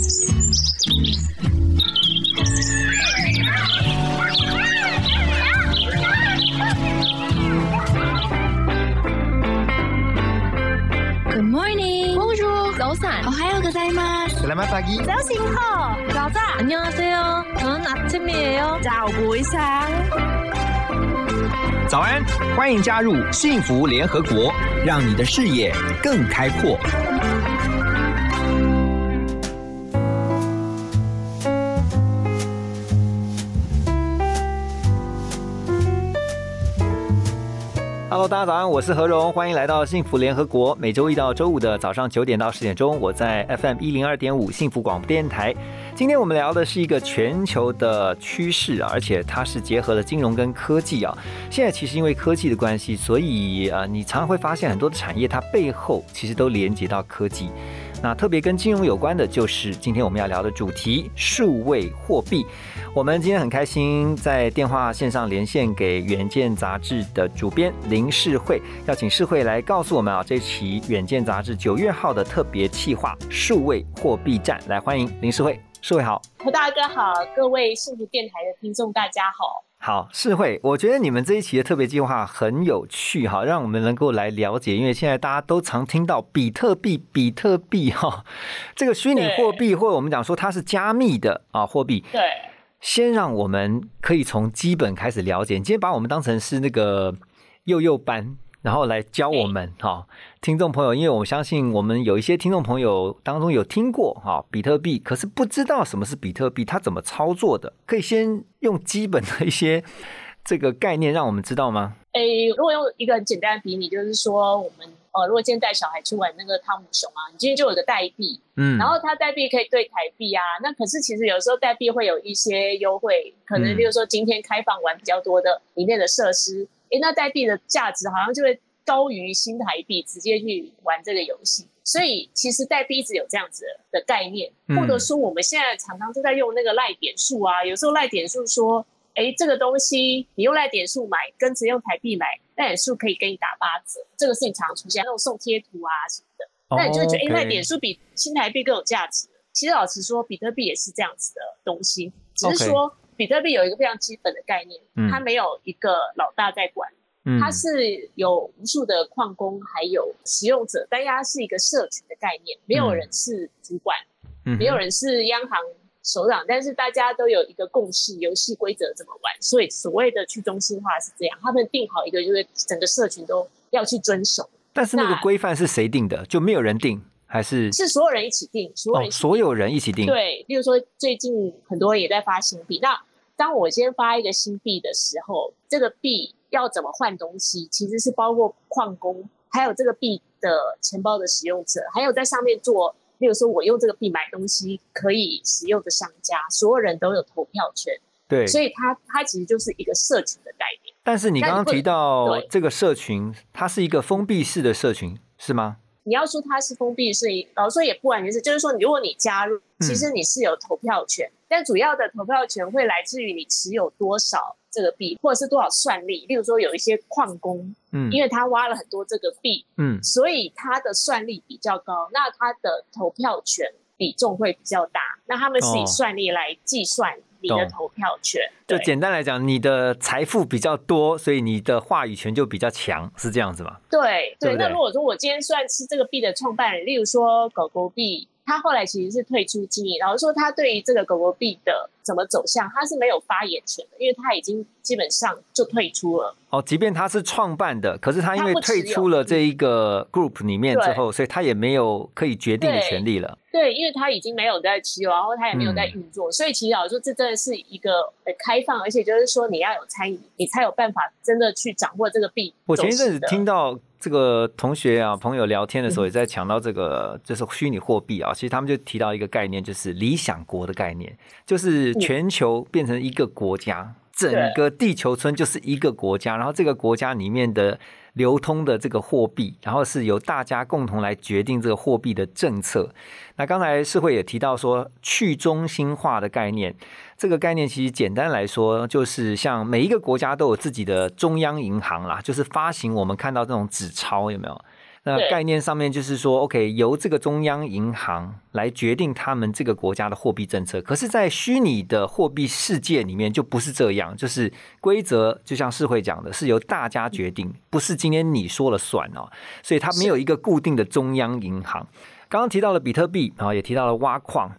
Good morning. Bonjour.早安. 오하요 고자이마스. Selamat pagi. 早醒好.早安. 안녕하세요. 저는 아침이에요. 早不一상早安，欢迎加入幸福联合国，让你的视野更开阔。 大家早安，我是何荣，欢迎来到幸福联合国。每周一到周五的早上九点到十点钟，我在 FM 一零二点五幸福广播电台。今天我们聊的是一个全球的趋势，而且它是结合了金融跟科技啊。现在其实因为科技的关系，所以啊，你常常会发现很多的产业它背后其实都连接到科技。那特别跟金融有关的，就是今天我们要聊的主题——数位货币。我们今天很开心在电话线上连线给《远见》杂志的主编林世慧，要请世慧来告诉我们啊，这期《远见》杂志九月号的特别企划——数位货币战。来，欢迎林世慧。世慧好，何大哥好，各位幸福电台的听众大家好。好，世慧，我觉得你们这一期的特别计划很有趣哈，让我们能够来了解，因为现在大家都常听到比特币、比特币哈，这个虚拟货币，或者我们讲说它是加密的啊货币。对，先让我们可以从基本开始了解。你今天把我们当成是那个幼幼班，然后来教我们哈，听众朋友，因为我相信我们有一些听众朋友当中有听过哈比特币，可是不知道什么是比特币，它怎么操作的，可以先用基本的一些这个概念让我们知道吗？诶，如果用一个很简单的比拟，就是说我们呃，如果今天带小孩去玩那个汤姆熊啊，你今天就有个代币，嗯然后它代币可以兑台币啊，那可是其实有时候代币会有一些优惠，可能嗯例如说今天开放玩比较多的里面的设施，诶，那代币的价值好像就会高于新台币，直接去玩这个游戏。所以其实代币一直有这样子的概念，嗯或者说我们现在常常都在用那个赖点数啊，有时候赖点数说，哎，这个东西你用赖点数买，跟直接用台币买，赖点数可以给你打八折，这个事情常常出现，那种送贴图啊什么的，那你就会觉得，哎、赖点数比新台币更有价值。其实老实说，比特币也是这样子的东西，只是说比特币有一个非常基本的概念，嗯它没有一个老大在管。嗯它是有无数的矿工，还有使用者，但它是一个社群的概念，没有人是主管，嗯没有人是央行首长，但是大家都有一个共识，游戏规则怎么玩，所以所谓的去中心化是这样，他们定好一个，就是整个社群都要去遵守，但是那个规范是谁定的？就没有人定，还是是所有人一起定，所有所有人一起定？，对，例如说最近很多人也在发新币，那当我先发一个新币的时候，这个币要怎么换东西，其实是包括矿工，还有这个币的钱包的使用者，还有在上面做，例如说我用这个币买东西可以使用的商家，所有人都有投票权，对。所以它它其实就是一个社群的概念。但是你刚刚提到这个社群，它是一个封闭式的社群，是吗？你要说它是封闭式，老实说也不完全是，就是说，如果你加入，嗯其实你是有投票权，但主要的投票权会来自于你持有多少这个币，或者是多少算力。例如说，有一些矿工，嗯因为他挖了很多这个币，嗯所以他的算力比较高，那他的投票权比重会比较大。那他们是哦以算力来计算你的投票权。就简单来讲，你的财富比较多，所以你的话语权就比较强，是这样子吗？对对，那如果说我今天算是这个币的创办人，例如说狗狗币，他后来其实是退出经营，然后说，他对于这个狗狗币的怎么走向，他是没有发言权的，因为他已经基本上就退出了。哦，即便他是创办的，可是他因为退出了这一个 group 里面之后，所以他也没有可以决定的对权利了。对，因为他已经没有在持有，然后他也没有在嗯运作，所以其实老实说，这真的是一个呃开放，而且就是说你要有参与，你才有办法真的去掌握这个币。我前一阵子的听到这个同学啊朋友聊天的时候，嗯。也在讲到这个就是虚拟货币啊，其实他们就提到一个概念，就是理想国的概念，就是全球变成一个国家，整个地球村就是一个国家，然后这个国家里面的流通的这个货币，然后是由大家共同来决定这个货币的政策。那刚才世会也提到说去中心化的概念，这个概念其实简单来说，就是像每一个国家都有自己的中央银行啦，就是发行我们看到这种纸钞有没有？那概念上面就是说，OK，由这个中央银行来决定他们这个国家的货币政策。可是，在虚拟的货币世界里面就不是这样，就是规则就像世会讲的，是由大家决定，不是今天你说了算哦。所以它没有一个固定的中央银行。刚刚提到了比特币啊，也提到了挖矿，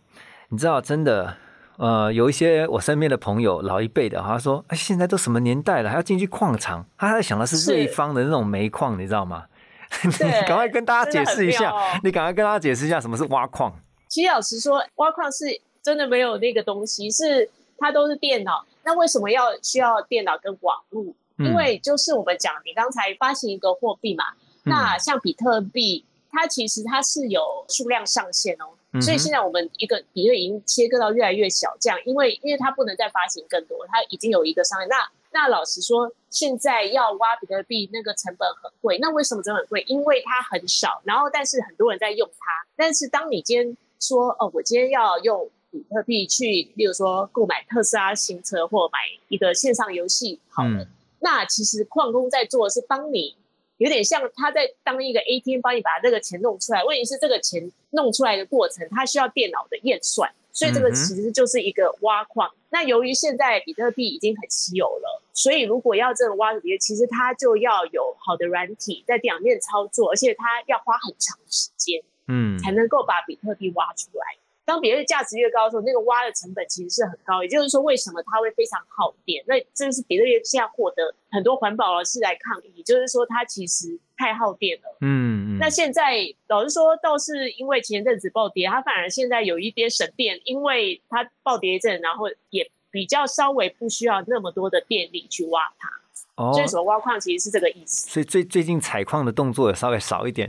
你知道真的。呃，有一些我身边的朋友，老一辈的，他说：“哎，现在都什么年代了，还要进去矿场？”他在想的是是瑞芳的那种煤矿，你知道吗？你对赶快跟大家解释一下，你赶快跟大家解释一下什么是挖矿。其实老实说，挖矿是真的没有那个东西，是它都是电脑。那为什么要需要电脑跟网络？嗯因为就是我们讲，你刚才发行一个货币嘛，嗯那像比特币，它其实它是有数量上限哦。所以现在我们一个比特已经切割到越来越小，这样，因为因为它不能再发行更多，它已经有一个上限。那那老实说，现在要挖比特币那个成本很贵。那为什么成本贵？因为它很少，然后但是很多人在用它。但是当你今天说哦，我今天要用比特币去，例如说购买特斯拉新车或买一个线上游戏，好了，嗯那其实矿工在做的是帮你，有点像他在当一个 ATM 帮你把这个钱弄出来。问题是这个钱弄出来的过程，它需要电脑的验算，所以这个其实就是一个挖矿。那由于现在比特币已经很稀有了，所以如果要这个挖比特币，其实它就要有好的软体在表面操作，而且它要花很长时间嗯才能够把比特币挖出来。当比特币价值越高的时候，那个挖的成本其实是很高。也就是说，为什么它会非常耗电？那这是比特币现在获得很多环保人士来抗议，就是说它其实太耗电了。嗯嗯，那现在老实说，倒是因为前阵子暴跌，它反而现在有一点省电，因为它暴跌一阵，然后也比较稍微不需要那么多的电力去挖它。哦所以，什么挖矿其实是这个意思，所以最最近采矿的动作也稍微少一点。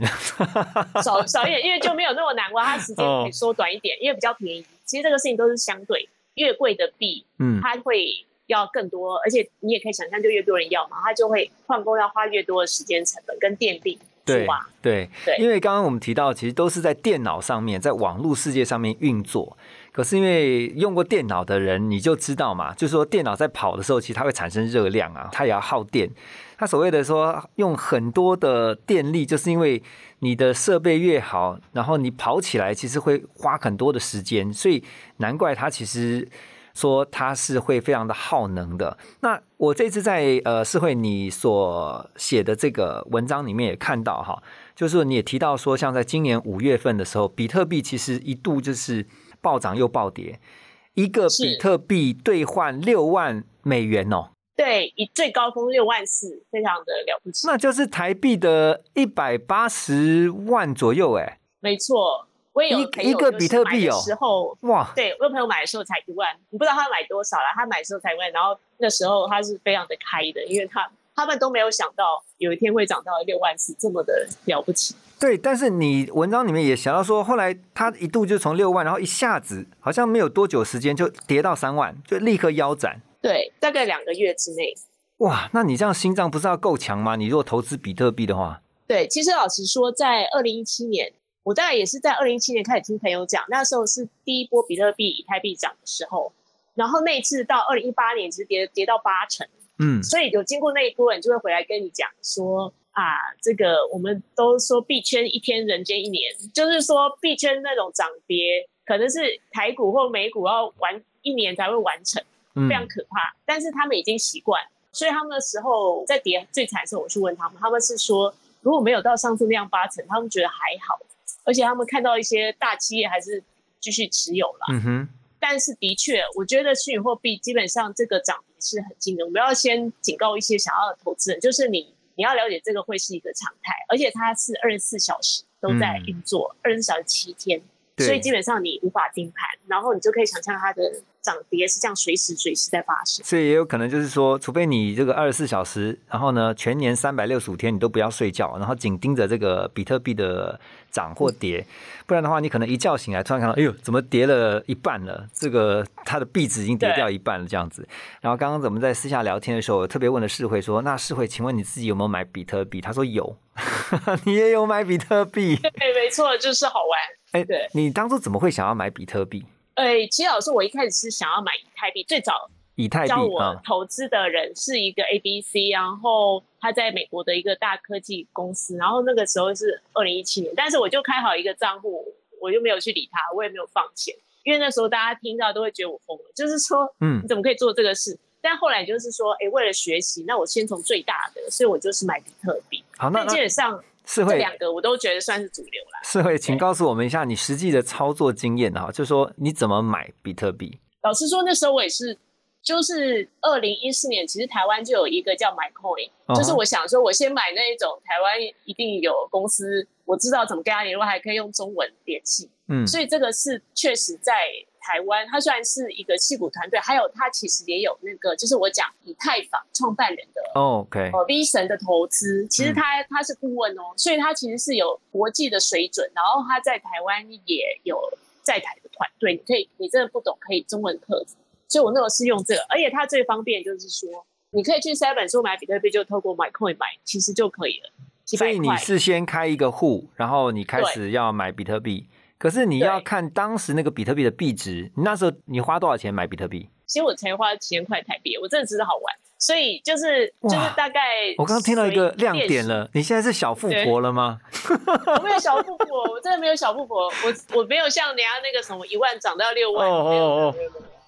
少少一点，因为就没有那么难挖，它时间可以缩短一点，因为比较便宜。其实这个事情都是相对，越贵的币嗯它会要更多，而且你也可以想象，就越多人要嘛，它就会矿工要花越多的时间成本跟电力去对挖。对对因为刚刚我们提到，其实都是在电脑上面，在网络世界上面运作。可是因为用过电脑的人，你就知道嘛，就是说电脑在跑的时候，其实它会产生热量啊，它也要耗电。它所谓的说用很多的电力，就是因为你的设备越好，然后你跑起来其实会花很多的时间，所以难怪它其实说它是会非常的耗能的。那我这次在呃社会你所写的这个文章里面也看到哈，就是你也提到说，像在今年五月份的时候，比特币其实一度就是暴涨又暴跌，一个比特币兑换六万美元哦，对，以最高峰六万四，非常的了不起。那就是台币的一百八十万左右哎，没错，我也有一一个比特币哦。时候，哇，对我有朋友买的时候才一万，你不知道他买多少啦，他买的时候才一万，然后那时候他是非常的开的，因为他他们都没有想到有一天会涨到六万四这么的了不起。对，但是你文章里面也写到说，后来它一度就从六万，然后一下子好像没有多久时间就跌到三万，就立刻腰斩。对，大概两个月之内。哇，那你这样心脏不是要够强吗？你如果投资比特币的话，对，其实老实说，在二零一七年，我大概也是在二零一七年开始听朋友讲，那时候是第一波比特币、以太币涨的时候，然后那一次到二零一八年，其实跌跌到八成。嗯，所以有经过那一波人就会回来跟你讲说啊，这个我们都说币圈一天人间一年，就是说币圈那种涨跌可能是台股或美股要完一年才会完成，嗯非常可怕。但是他们已经习惯，所以他们的时候在跌最惨的时候，我去问他们，他们是说如果没有到上次那样八成，他们觉得还好，而且他们看到一些大企业还是继续持有了。嗯哼，但是的确，我觉得虚拟货币基本上这个涨跌是很惊人。我们要先警告一些想要的投资人，就是你你要了解这个会是一个常态，而且它是二十四小时都在运作，二十四小时七天，所以基本上你无法盯盘，然后你就可以想象它的涨跌是这样随时随时在发生。所以也有可能就是说，除非你这个二十四小时，然后呢，全年三百六十五天你都不要睡觉，然后紧盯着这个比特币的涨或跌，不然的话，你可能一觉醒来，突然看到，哎呦，怎么跌了一半了？这个它的币值已经跌掉一半了，这样子。然后刚刚我们在私下聊天的时候，我特别问了世慧说：“那世慧，请问你自己有没有买比特币？”他说有，你也有买比特币。对，没错，就是好玩。哎对，你当初怎么会想要买比特币？哎，其实老师，我一开始是想要买以太币，最早以太币教我啊，投资的人是一个 A B C，然后他在美国的一个大科技公司，然后那个时候是二零一七年，但是我就开好一个账户，我就没有去理他，我也没有放钱，因为那时候大家听到都会觉得我疯了，就是说嗯你怎么可以做这个事？但后来就是说，哎，为了学习，那我先从最大的，所以我就是买比特币。好，那基本上这是会两个我都觉得算是主流啦。是会，请告诉我们一下你实际的操作经验哈，就是说你怎么买比特币？老实说，那时候我也是，就是二零一四年，其实台湾就有一个叫 MyCoin，、就是我想说，我先买那一种台湾一定有公司，我知道怎么跟他联络，还可以用中文联系，嗯，所以这个是确实在台湾，它虽然是一个戏骨团队，还有它其实也有那个，就是我讲以太坊创办人的哦 OK，呃 V 神的投资，其实嗯。他他是顾问哦，所以他其实是有国际的水准，然后他在台湾也有在台的团队，你可以你真的不懂可以中文课，所以我那时候是用这个，而且它最方便就是说，你可以去 Seven 说买比特币就透过 MyCoin 买，其实就可以了，几所以你百块。是先开一个户，然后你开始要买比特币，可是你要看当时那个比特币的币值，你那时候你花多少钱买比特币？其实我才花几千块台币，我真的只是好玩，所以就是就是大概我刚刚听到一个亮点了，你现在是小富婆了吗？我没有小富婆，我真的没有小富婆，我我没有像人家那个什么一万涨到六万，哦哦哦。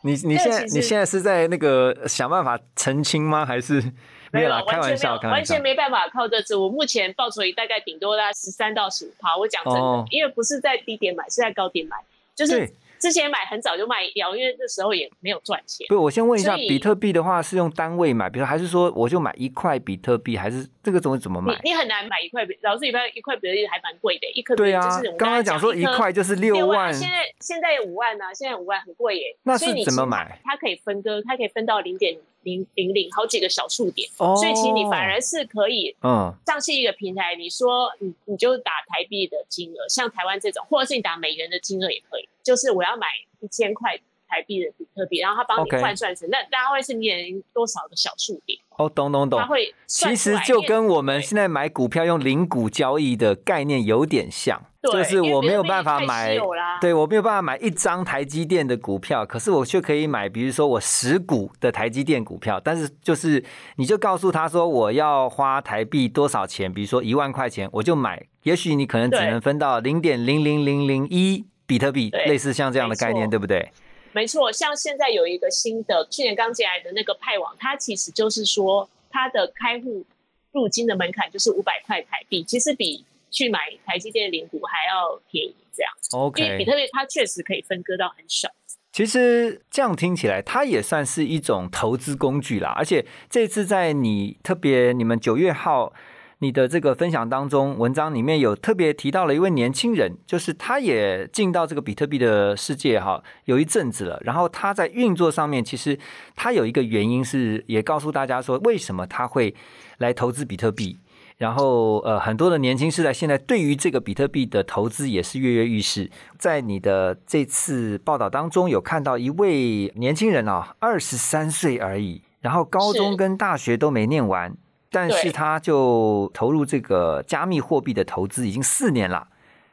你你现在你现在是在那个想办法澄清吗？还是没有啦？开玩笑，完全没有，完全。没办法靠这支。我目前报酬率大概顶多大概十三到十五趴。我讲真的，哦因为不是在低点买，是在高点买，就是之前买很早就卖掉，因为那时候也没有赚钱。不，我先问一下，比特币的话是用单位买，比如还是说我就买一块比特币，还是这个东西怎么买？你你很难买一块比，老师一块一块比特币还蛮贵的，一颗对啊就是我，刚刚讲说一颗块就是六六万，现在现在五万呢、现在五万很贵耶。那是怎么买它可以分割，它可以分到零点零零零好几个小数点，哦所以其实你反而是可以嗯，上去一个平台，你说你你就打台币的金额，像台湾这种，或者是你打美元的金额也可以。就是我要买一千块台币的比特币，然后他帮你换算成，那大概会是零多少的小数点，哦，懂懂懂。他。会其实就跟我们对现在买股票用零股交易的概念有点像，就是我没有办法买对我没有办法买一张台积电的股票，可是我却可以买，比如说我十股的台积电股票，但是就是你就告诉他说我要花台币多少钱，比如说一万块钱，我就买，也许你可能只能分到零点零零零零一比特币，对类似像这样的概念，对不对？没错，像现在有一个新的，去年刚进来的那个派网，它其实就是说它的开户入金的门槛就是五百块台币，其实比去买台积电零股还要便宜，这样。OK，因为比特币它确实可以分割到很少。其实这样听起来，它也算是一种投资工具啦。而且这次在你特别你们九月号你的这个分享当中，文章里面有特别提到了一位年轻人，就是他也进到这个比特币的世界哈，有一阵子了。然后他在运作上面，其实他有一个原因是，也告诉大家说，为什么他会来投资比特币。然后，呃，很多的年轻世代现在对于这个比特币的投资也是跃跃欲试。在你的这次报道当中，有看到一位年轻人啊，二十三岁而已，然后高中跟大学都没念完，但是他就投入这个加密货币的投资已经四年了。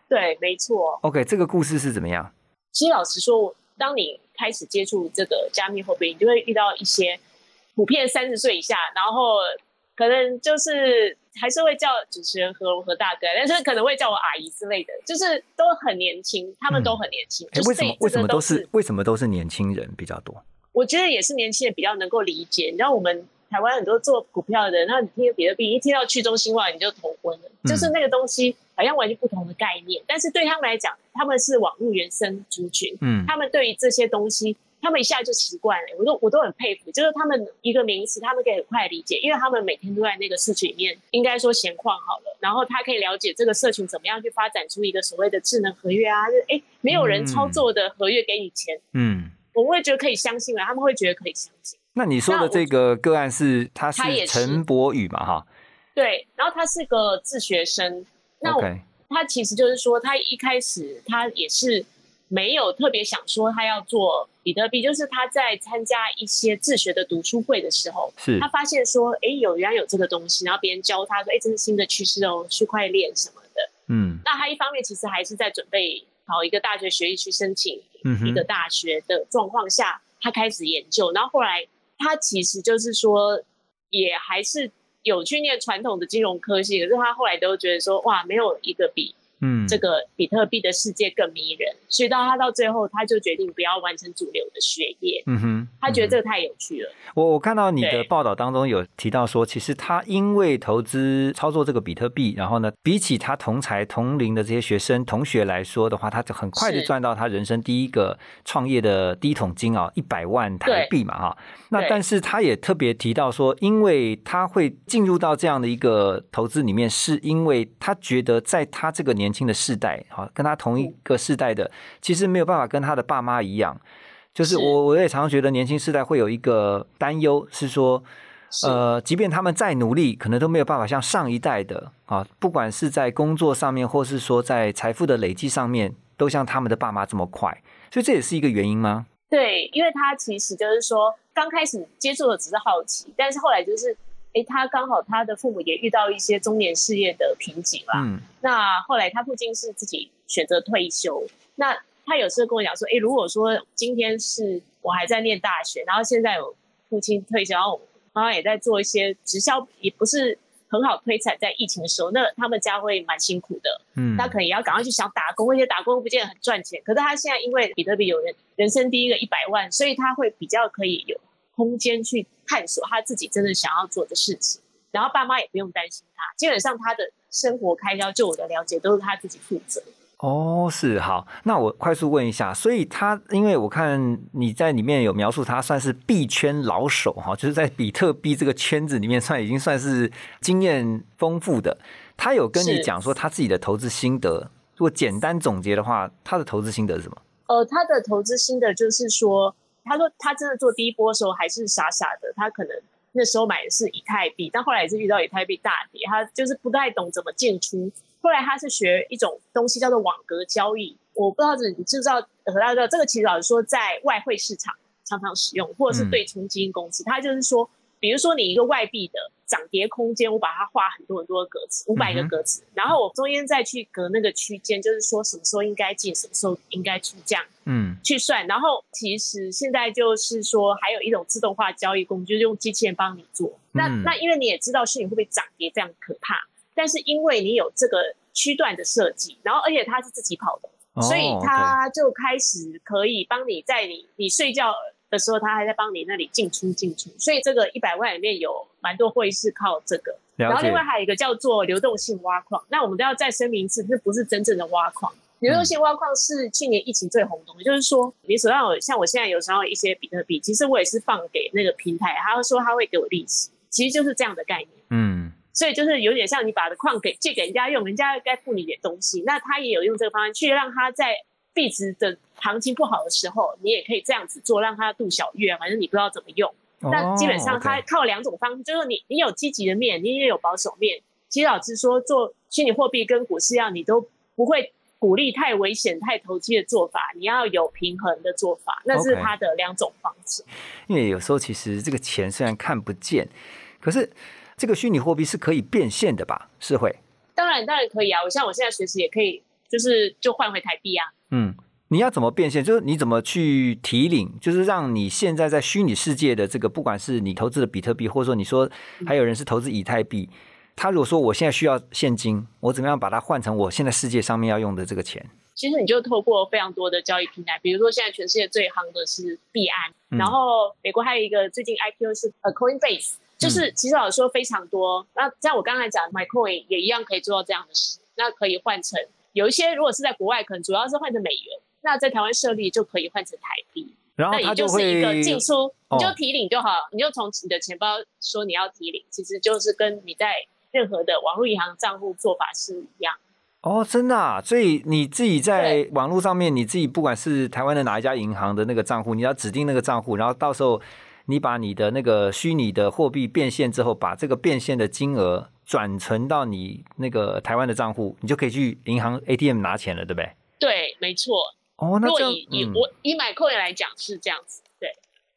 对，没错。OK，这个故事是怎么样？其实老实说，当你开始接触这个加密货币，你就会遇到一些普遍三十岁以下，然后可能就是还是会叫主持人何荣何大哥，但是可能会叫我阿姨之类的，就是都很年轻，他们都很年轻。为什么为什么都是为什么都是年轻人比较多？我觉得也是年轻人比较能够理解。你知道我们台湾很多做股票的人，那你听比特币，一听到去中心化你就头昏了，嗯就是那个东西好像完全不同的概念。但是对他们来讲，他们是网络原生族群，嗯他们对于这些东西，他们一下就习惯了。我都我都很佩服，就是他们一个名词，他们可以很快理解，因为他们每天都在那个社群里面，应该说闲逛好了，然后他可以了解这个社群怎么样去发展出一个所谓的智能合约啊，就是哎，没有人操作的合约给你钱，嗯。我会觉得可以相信了，他们会觉得可以相信。那你说的这个个案是他是是陈柏宇嘛？哈？对，然后他是个自学生，那他其实就是说，他一开始他也是没有特别想说他要做比特币，就是他在参加一些自学的读书会的时候，是他发现说，哎，有原来有这个东西，然后别人教他说，哎，这是新的趋势哦，区块链什么的。嗯。那他一方面其实还是在准备考一个大学学历去申请一个大学的状况下，他开始研究，然后后来他其实就是说，也还是有去念传统的金融科系，可是他后来都觉得说，哇，没有一个比嗯，这个比特币的世界更迷人，所以到他到最后，他就决定不要完成主流的学业，嗯哼，他觉得这个太有趣了。我我看到你的报道当中有提到说，其实他因为投资操作这个比特币，然后呢，比起他同才同龄的这些学生同学来说的话，他就很快就赚到他人生第一个创业的第一桶金啊，一百万台币嘛哈。那但是他也特别提到说，因为他会进入到这样的一个投资里面，是因为他觉得在他这个年轻的世代，好，跟他同一个世代的，其实没有办法跟他的爸妈一样。就是是我我也常常觉得年轻世代会有一个担忧，是说，呃，即便他们再努力，可能都没有办法像上一代的啊，不管是在工作上面，或是说在财富的累积上面，都像他们的爸妈这么快。所以这也是一个原因吗？对，因为他其实就是说，刚开始接触的只是好奇，但是后来就是，诶，他刚好他的父母也遇到一些中年事业的瓶颈啦。嗯那后来他父亲是自己选择退休，那他有时候跟我讲说，诶，如果说今天是我还在念大学，然后现在有父亲退休，然后我妈妈也在做一些直销，也不是很好推产，在疫情的时候，那他们家会蛮辛苦的。嗯，他可能也要赶快去想打工，而且打工不见得很赚钱。可是他现在因为比特币有人人生第一个一百万，所以他会比较可以有空间去探索他自己真的想要做的事情。然后爸妈也不用担心他，基本上他的生活开销，就我的了解，都是他自己负责。哦，是好。那我快速问一下，所以他因为我看你在里面有描述，他算是币圈老手哈，就是在比特币这个圈子里面算已经算是经验丰富的。他有跟你是讲说他自己的投资心得，如果简单总结的话，他的投资心得是什么？呃，他的投资心得就是说，他说他真的做第一波的时候还是傻傻的，他可能那时候买的是以太币，但后来也是遇到以太币大跌，他就是不太懂怎么进出。后来他是学一种东西叫做网格交易，我不知道你知不知道，何大哥，这个其实老实说在外汇市场常常使用，或者是嗯对冲基金公司，他就是说，比如说你一个外币的涨跌空间，我把它画很多很多的格子，五百个格子，然后我中间再去隔那个区间，就是说什么时候应该进，什么时候应该出，这样。嗯去算。然后其实现在就是说，还有一种自动化交易工具，就是用机器人帮你做。那、嗯那因为你也知道虚拟货币涨跌非常可怕，但是因为你有这个区段的设计，然后而且它是自己跑的，哦所以它就开始可以帮你在你你睡觉。的时候，他还在帮你那里进出进出，所以这个一百万里面有蛮多会是靠这个。然后另外还有一个叫做流动性挖矿，那我们都要再声明一次，这不是真正的挖矿。流动性挖矿是去年疫情最红的，就是说你手上有像我现在有时候一些比特币，其实我也是放给那个平台，他说他会给我利息，其实就是这样的概念。嗯所以就是有点像你把的矿给借给人家用，人家该付你点东西，那他也有用这个方案去让他在币值的行情不好的时候，你也可以这样子做，让它度小月，反正你不知道怎么用。但基本上它靠两种方式，就是你你有积极的面，你也有保守面。其实老实说，做虚拟货币跟股市一样，你都不会鼓励太危险、太投机的做法，你要有平衡的做法，那是它的两种方式。因为有时候其实这个钱虽然看不见，可是这个虚拟货币是可以变现的吧？是会，当然，当然可以啊，我像我现在随时也可以，就是就换回台币啊。嗯。你要怎么变现？就是你怎么去提领，就是让你现在在虚拟世界的这个，不管是你投资的比特币，或者说你说还有人是投资以太币，他如果说我现在需要现金，我怎么样把它换成我现在世界上面要用的这个钱？其实你就透过非常多的交易平台，比如说现在全世界最夯的是币安，嗯然后美国还有一个最近 IPO 是呃 Coinbase，就是其实老实说非常多。那像我刚才讲 MyCoin 也一样可以做到这样的事，那可以换成有一些如果是在国外，可能主要是换成美元，那在台湾设立就可以换成台币，然后那也就是一个进出，哦你就提领就好，你就从你的钱包说你要提领，其实就是跟你在任何的网络银行账户做法是一样。哦，真的啊！所以你自己在网络上面，你自己不管是台湾的哪一家银行的那个账户，你要指定那个账户，然后到时候你把你的那个虚拟的货币变现之后，把这个变现的金额转存到你那个台湾的账户，你就可以去银行 ATM 拿钱了，对不对？对，没错。哦，那如果这样以以嗯我以买 coin 来讲是这样子，对。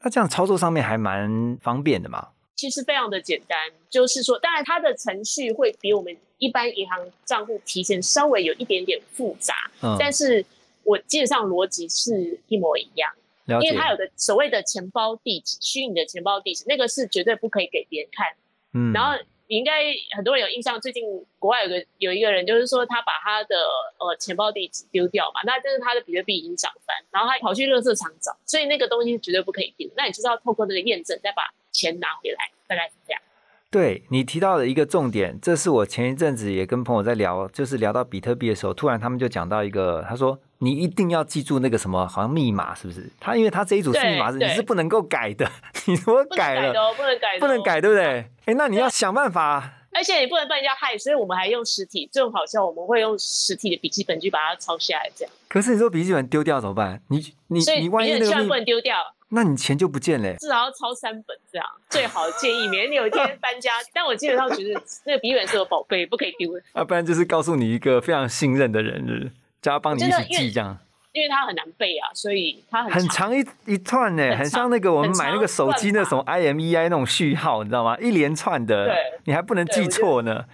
那这样操作上面还蛮方便的嘛。其实非常的简单，就是说，当然它的程序会比我们一般银行账户提前稍微有一点点复杂，嗯，但是我基本上逻辑是一模一样。因为，它有个所谓的钱包地址，虚拟的钱包地址，那个是绝对不可以给别人看。嗯，然后你应该很多人有印象，最近国外有个有一个人，就是说他把他的呃钱包地址丢掉嘛，那但是他的比特币已经涨翻，然后他跑去垃圾场找，所以那个东西绝对不可以丢。那你就是要透过那个验证，再把钱拿回来，大概是这样。对你提到的一个重点，这是我前一阵子也跟朋友在聊，就是聊到比特币的时候，突然他们就讲到一个，他说你一定要记住那个什么，好像密码是不是？他因为他这一组是密码是你是不能够改的，你如果不能改了不能改的、不能。改，对不对？哎，那你要想办法。而且你不能被人家害，所以我们还用实体，最好像，我们会用实体的笔记本去把它抄下来，这样。可是你说笔记本丢掉怎么办？你你你万一那个密不能丢掉，那你钱就不见了欸。至少要抄三本这样。最好的建议，免得你有一天搬家。但我基本上觉得那个笔记本是我宝贝，不可以丢的，要 不然就是告诉你一个非常信任的人，叫他帮你一起记，这样因为它很难背啊，所以它很很长一一串呢，很很像那个我们很买那个手机那长种 IMEI 那种序号，你知道吗？一连串的对，你还不能记错呢。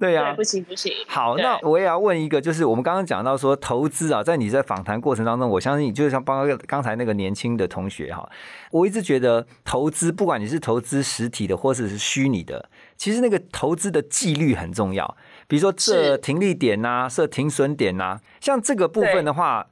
对呀、对，不行不行。好，那我也要问一个，就是我们刚刚讲到说投资啊，在你在访谈过程当中，我相信就像包括刚才那个年轻的同学哈，我一直觉得投资，不管你是投资实体的或者是虚拟的，其实那个投资的纪律很重要。比如说设停利点呐、设停损点呐、像这个部分的话，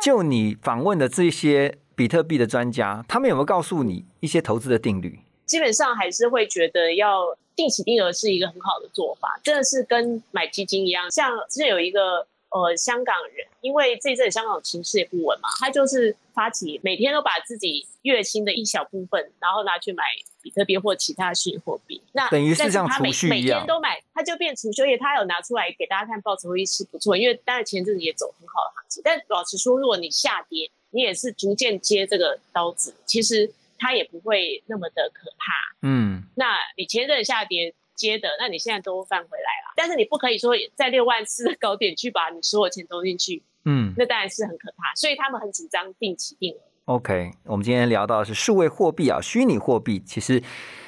就你访问的这些比特币的专家，他们有没有告诉你一些投资的定律？基本上还是会觉得要定期定额是一个很好的做法，真的是跟买基金一样。像之前有一个呃香港人，因为这一阵香港情势也不稳嘛，他就是发起每天都把自己月薪的一小部分，然后拿去买比特币或其他虚拟货币。那等于是像储蓄一样天都买，他就变储蓄，而且他有拿出来给大家看，报酬率是不错。因为当然前阵子也走很好的行情，但老实说，如果你下跌，你也是逐渐接这个刀子，其实它也不会那么的可怕。嗯，那你前阵下跌接的，那你现在都翻回来了，但是你不可以说在六万四的高点去把你所有钱投进去，嗯。那当然是很可怕。所以他们很紧张定期定额。OK，我们今天聊到的是数位货币啊，虚拟货币。其实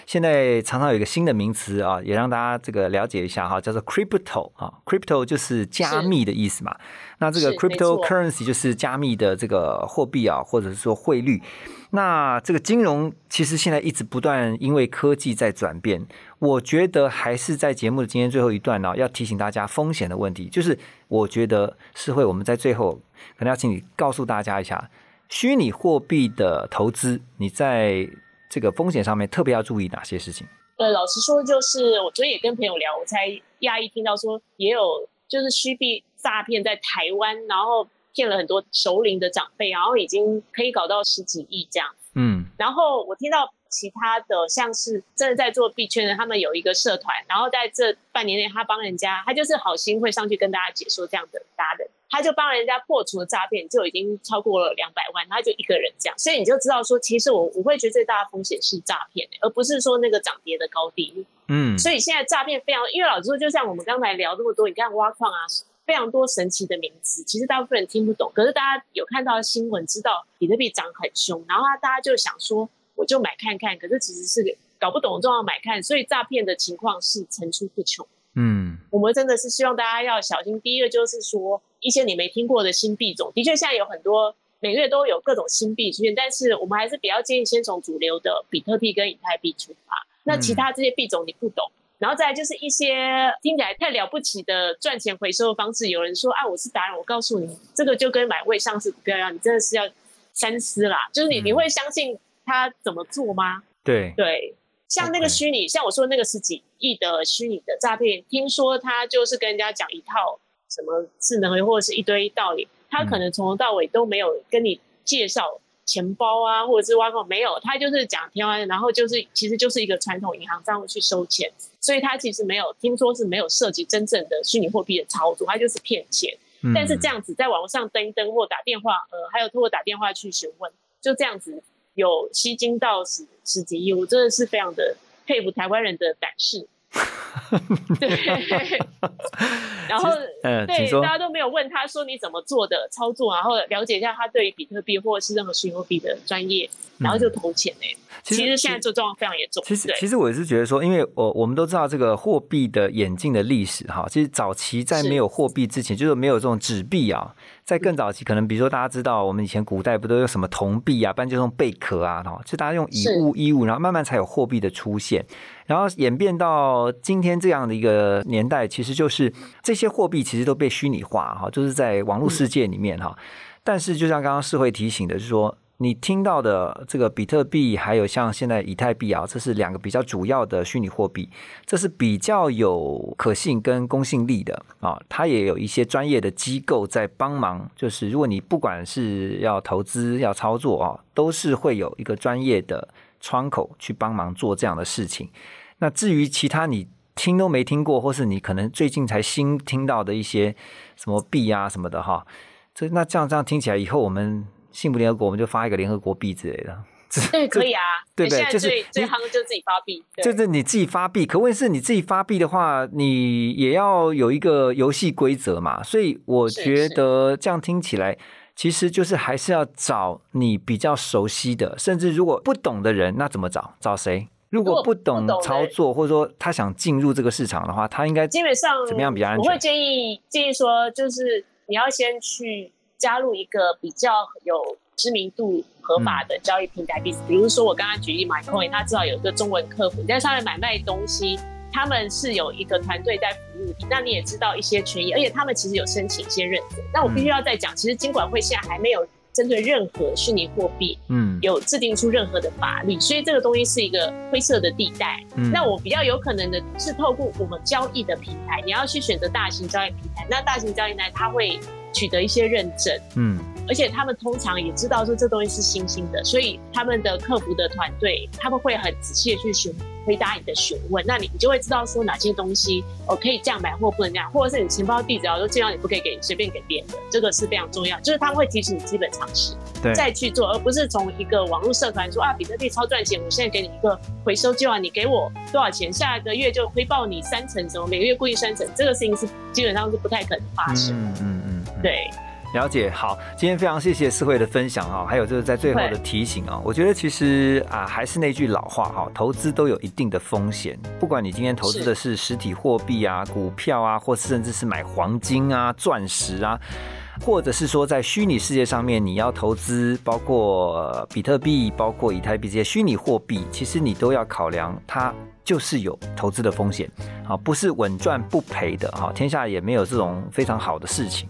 现在常常有一个新的名词啊，也让大家这个了解一下哈，叫做 crypto 啊，crypto 就是加密的意思嘛。那这个 cryptocurrency 就是加密的这个货币啊，或者是说汇率。那这个金融其实现在一直不断因为科技在转变，我觉得还是在节目的今天最后一段呢、要提醒大家风险的问题。就是我觉得是会我们在最后可能要请你告诉大家一下，虚拟货币的投资，你在这个风险上面特别要注意哪些事情？呃，老实说，就是我昨天也跟朋友聊，我才讶异听到说也有就是虚币诈骗在台湾，然后骗了很多熟龄的长辈，然后已经可以搞到十几亿这样。嗯然后我听到其他的像是真的在做币圈的，他们有一个社团，然后在这半年内，他帮人家，他就是好心会上去跟大家解说这样的达人，他就帮人家破除了诈骗，就已经超过了两百万，他就一个人这样，所以你就知道说，其实我我会觉得最大的风险是诈骗、而不是说那个涨跌的高低。嗯，所以现在诈骗非常，因为老实说，就像我们刚才聊这么多，你看挖矿啊，非常多神奇的名词，其实大部分人听不懂。可是大家有看到新闻，知道比特币涨很凶，然后大家就想说，我就买看看。可是其实是搞不懂的状况买看，所以诈骗的情况是层出不穷。嗯我们真的是希望大家要小心。第一个就是说，一些你没听过的新币种，的确现在有很多每个月都有各种新币出现，但是我们还是比较建议先从主流的比特币跟以太币出发。那其他这些币种你不懂，然后再来就是一些听起来太了不起的赚钱回收的方式。有人说啊，我是达人，我告诉你，这个就跟买未上市股票一样，你真的是要三思啦。就是你嗯你会相信他怎么做吗？对，对，像那个虚拟像我说那个十几亿的虚拟的诈骗，听说他就是跟人家讲一套什么智能合或者是一堆道理，他可能从头到尾都没有跟你介绍钱包啊，或者是挖矿，没有，他就是讲天花，然后就是其实就是一个传统银行账户去收钱，所以他其实没有听说是没有涉及真正的虚拟货币的操作，他就是骗钱。嗯但是这样子在网络上登一登或打电话，呃，还有通过打电话去询问，就这样子有吸金到十十几亿，我真的是非常的佩服台湾人的胆识。对，然后嗯，请对大。家都没有问他说你怎么做的操作，然后了解一下他对于比特币或者是任何虚拟货币的专业，然后就投钱呢、嗯其实现在这状况非常严重。其实，对。其实我是觉得说，因为我我们都知道这个货币的演进的历史哈，其实早期在是没有货币之前，就是没有这种纸币啊，在更早期，可能比如说大家知道，我们以前古代不都有什么铜币啊，不然就用贝壳啊，哈，就大家用以物易物，然后慢慢才有货币的出现，然后演变到今天这样的一个年代，其实就是这些货币其实都被虚拟化哈，就是在网络世界里面哈。但是就像刚刚世会提醒的，是说你听到的这个比特币，还有像现在以太币啊，这是两个比较主要的虚拟货币，这是比较有可信跟公信力的啊。它也有一些专业的机构在帮忙，就是如果你不管是要投资、要操作啊，都是会有一个专业的窗口去帮忙做这样的事情。那至于其他你听都没听过，或是你可能最近才新听到的一些什么币啊什么的哈，这那这样这样听起来，以后我们幸福联合国我们就发一个联合国币之类的，这对，可以啊，对不对就是最最你夯就自己发币，对就是你自己发币，可问题是你自己发币的话，你也要有一个游戏规则嘛。所以我是觉得这样听起来，其实就是还是要找你比较熟悉的，甚至如果不懂的人，那怎么找？找谁？如果不懂操作，或者说他想进入这个市场的话，他应该基本上怎么样比较安全我会建议建议说，就是你要先去加入一个比较有知名度、合法的交易平台，比、比如说我刚刚举例 MyCoin，他至少有一个中文客服，你在上面买卖东西，他们是有一个团队在服务你，那你也知道一些权益，而且他们其实有申请一些认证。那我必须要再讲，其实金管会现在还没有针对任何虚拟货币嗯有制定出任何的法律，所以这个东西是一个灰色的地带。嗯那我比较有可能的是透过我们交易的平台，你要去选择大型交易平台，那大型交易平台它会取得一些认证，嗯而且他们通常也知道说这东西是新兴的，所以他们的客服的团队他们会很仔细的去询回答你的询问，那你你就会知道说哪些东西哦可以这样买或不能这样，或者是你钱包地址啊都尽量你不可以给随便给别人的，这个是非常重要，就是他们会提醒你基本常识。对再去做，而不是从一个网络社团说啊，比特币超赚钱，我现在给你一个回收计划，你给我多少钱，下个月就回报你三成，什么每个月固定三成，这个事情是基本上是不太可能发生。的嗯嗯，嗯对，了解，好，今天非常谢谢思慧的分享啊，还有就是在最后的提醒啊，我觉得其实啊，还是那句老话哈，投资都有一定的风险，不管你今天投资的是实体货币啊、股票啊，或甚至是买黄金啊、钻石啊。或者是说，在虚拟世界上面，你要投资，包括呃比特币、包括以太币这些虚拟货币，其实你都要考量，它就是有投资的风险啊，不是稳赚不赔的哈。天下也没有这种非常好的事情。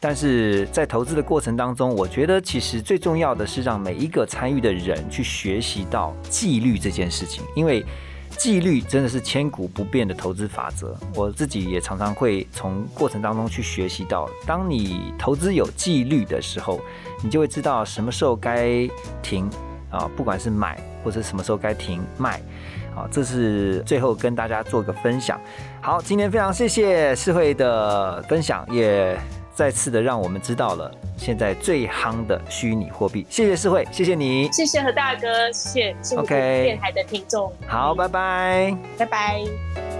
但是在投资的过程当中，我觉得其实最重要的是让每一个参与的人去学习到纪律这件事情，因为纪律真的是千古不变的投资法则。我自己也常常会从过程当中去学习到，当你投资有纪律的时候，你就会知道什么时候该停啊，不管是买或者什么时候该停卖。好，这是最后跟大家做个分享。好，今天非常谢谢世慧的分享，也再次的让我们知道了现在最夯的虚拟货币。谢谢世慧，谢谢你。谢谢何大哥，谢谢 OK 电台的听众，好，拜拜。拜拜。